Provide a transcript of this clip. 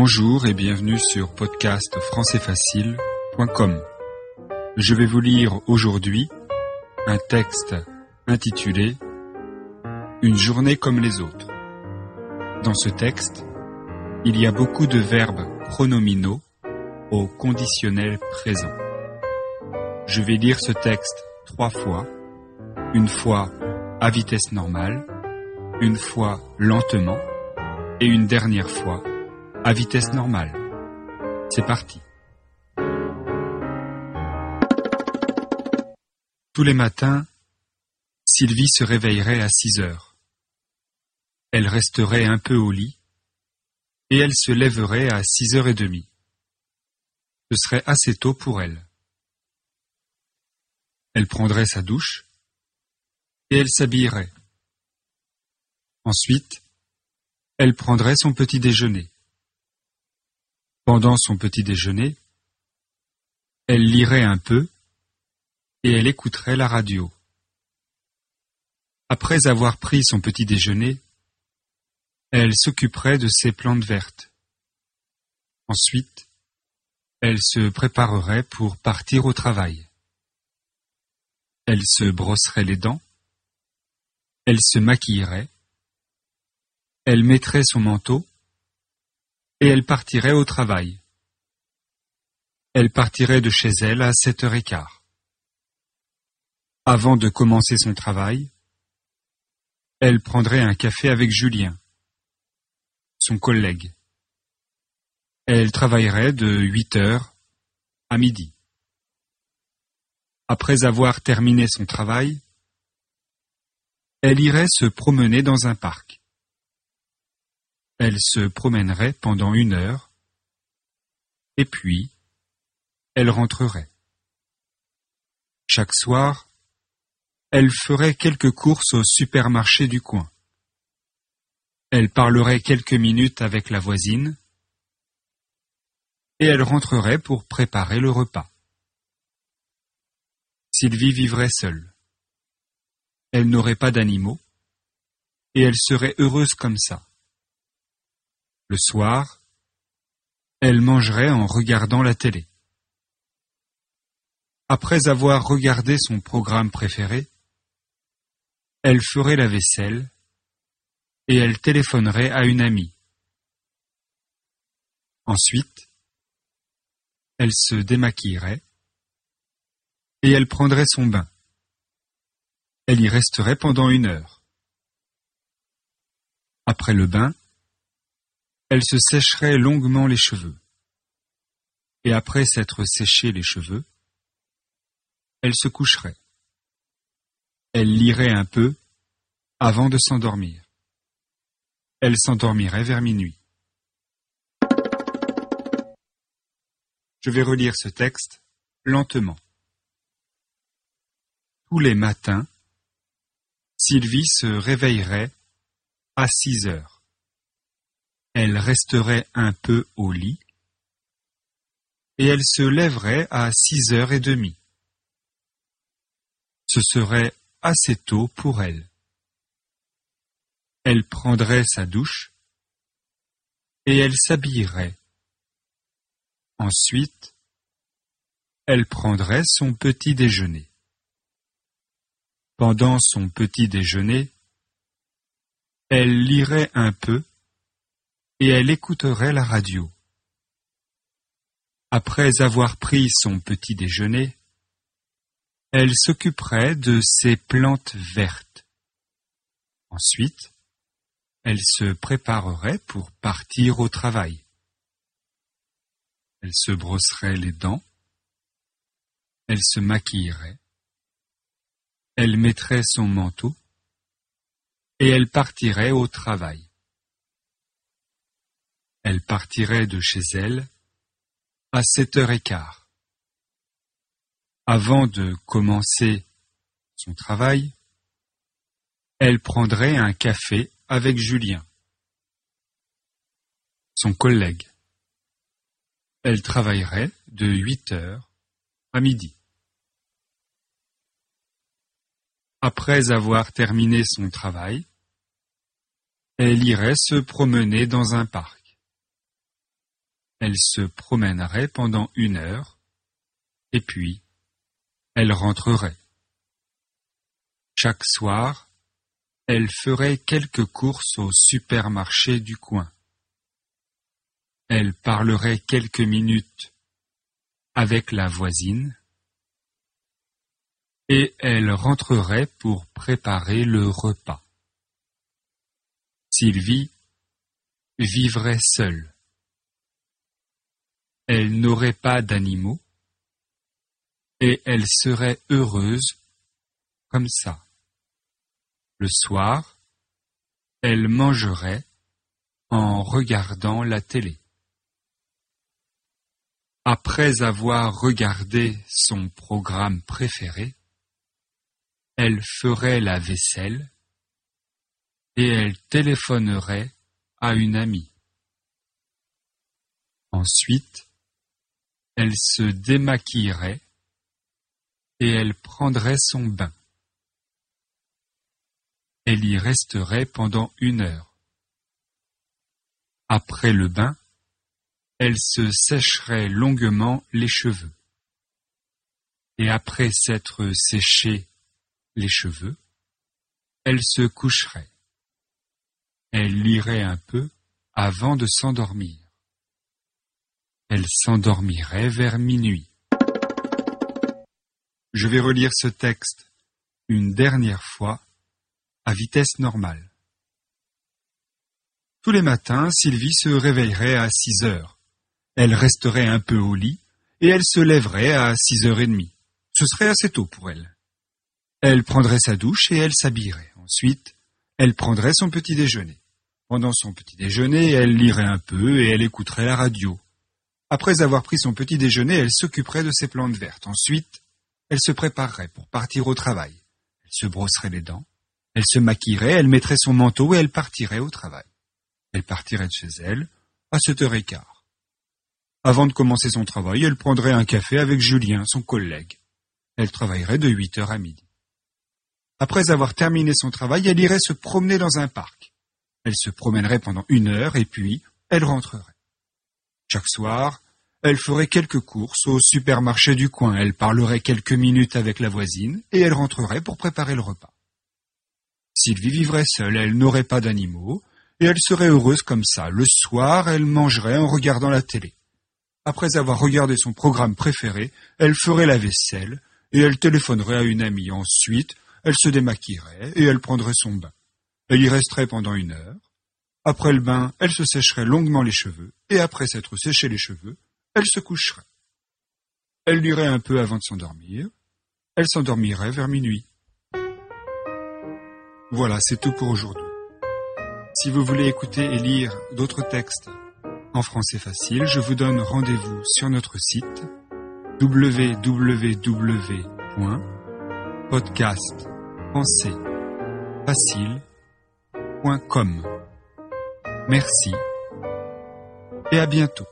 Bonjour et bienvenue sur podcast françaisfacile.com. Je vais vous lire aujourd'hui un texte intitulé Une journée comme les autres. Dans ce texte, il y a beaucoup de verbes pronominaux au conditionnel présent. Je vais lire ce texte trois fois, une fois à vitesse normale, une fois lentement et une dernière fois à vitesse normale. C'est parti. Tous les matins, Sylvie se réveillerait à 6 heures. Elle resterait un peu au lit et elle se lèverait à six heures et demie. Ce serait assez tôt pour elle. Elle prendrait sa douche et elle s'habillerait. Ensuite, elle prendrait son petit déjeuner. Pendant son petit déjeuner, elle lirait un peu et elle écouterait la radio. Après avoir pris son petit déjeuner, elle s'occuperait de ses plantes vertes. Ensuite, elle se préparerait pour partir au travail. Elle se brosserait les dents, elle se maquillerait, elle mettrait son manteau et elle partirait au travail. Elle partirait de chez elle à sept heures et quart. Avant de commencer son travail, elle prendrait un café avec Julien, son collègue. Elle travaillerait de huit heures à midi. Après avoir terminé son travail, elle irait se promener dans un parc. Elle se promènerait pendant une heure, et puis elle rentrerait. Chaque soir, elle ferait quelques courses au supermarché du coin. Elle parlerait quelques minutes avec la voisine, et elle rentrerait pour préparer le repas. Sylvie vivrait seule. Elle n'aurait pas d'animaux, et elle serait heureuse comme ça. Le soir, elle mangerait en regardant la télé. Après avoir regardé son programme préféré, elle ferait la vaisselle et elle téléphonerait à une amie. Ensuite, elle se démaquillerait et elle prendrait son bain. Elle y resterait pendant une heure. Après le bain, elle se sécherait longuement les cheveux. Et après s'être séché les cheveux, elle se coucherait. Elle lirait un peu avant de s'endormir. Elle s'endormirait vers minuit. Je vais relire ce texte lentement. Tous les matins, Sylvie se réveillerait à six heures elle resterait un peu au lit, et elle se lèverait à six heures et demie. Ce serait assez tôt pour elle. Elle prendrait sa douche, et elle s'habillerait. Ensuite, elle prendrait son petit déjeuner. Pendant son petit déjeuner, elle lirait un peu et elle écouterait la radio. Après avoir pris son petit déjeuner, elle s'occuperait de ses plantes vertes. Ensuite, elle se préparerait pour partir au travail. Elle se brosserait les dents, elle se maquillerait, elle mettrait son manteau et elle partirait au travail elle partirait de chez elle à sept heures et quart. Avant de commencer son travail, elle prendrait un café avec Julien, son collègue. Elle travaillerait de huit heures à midi. Après avoir terminé son travail, elle irait se promener dans un parc. Elle se promènerait pendant une heure, et puis elle rentrerait. Chaque soir, elle ferait quelques courses au supermarché du coin. Elle parlerait quelques minutes avec la voisine et elle rentrerait pour préparer le repas. Sylvie vivrait seule. Elle n'aurait pas d'animaux et elle serait heureuse comme ça. Le soir, elle mangerait en regardant la télé. Après avoir regardé son programme préféré, elle ferait la vaisselle et elle téléphonerait à une amie. Ensuite, elle se démaquillerait et elle prendrait son bain. Elle y resterait pendant une heure. Après le bain, elle se sécherait longuement les cheveux. Et après s'être séchée les cheveux, elle se coucherait. Elle lirait un peu avant de s'endormir. Elle s'endormirait vers minuit. Je vais relire ce texte une dernière fois à vitesse normale. Tous les matins, Sylvie se réveillerait à six heures. Elle resterait un peu au lit et elle se lèverait à six heures et demie. Ce serait assez tôt pour elle. Elle prendrait sa douche et elle s'habillerait. Ensuite, elle prendrait son petit déjeuner. Pendant son petit déjeuner, elle lirait un peu et elle écouterait la radio. Après avoir pris son petit déjeuner, elle s'occuperait de ses plantes vertes. Ensuite, elle se préparerait pour partir au travail. Elle se brosserait les dents, elle se maquillerait, elle mettrait son manteau et elle partirait au travail. Elle partirait de chez elle à sept heures et quart. Avant de commencer son travail, elle prendrait un café avec Julien, son collègue. Elle travaillerait de huit heures à midi. Après avoir terminé son travail, elle irait se promener dans un parc. Elle se promènerait pendant une heure et puis elle rentrerait. Chaque soir, elle ferait quelques courses au supermarché du coin, elle parlerait quelques minutes avec la voisine et elle rentrerait pour préparer le repas. Sylvie vivrait seule, elle n'aurait pas d'animaux, et elle serait heureuse comme ça. Le soir, elle mangerait en regardant la télé. Après avoir regardé son programme préféré, elle ferait la vaisselle, et elle téléphonerait à une amie. Ensuite, elle se démaquillerait et elle prendrait son bain. Elle y resterait pendant une heure. Après le bain, elle se sécherait longuement les cheveux, et après s'être séché les cheveux, elle se coucherait. Elle lirait un peu avant de s'endormir. Elle s'endormirait vers minuit. Voilà, c'est tout pour aujourd'hui. Si vous voulez écouter et lire d'autres textes en français facile, je vous donne rendez-vous sur notre site www français facile.com. Merci et à bientôt.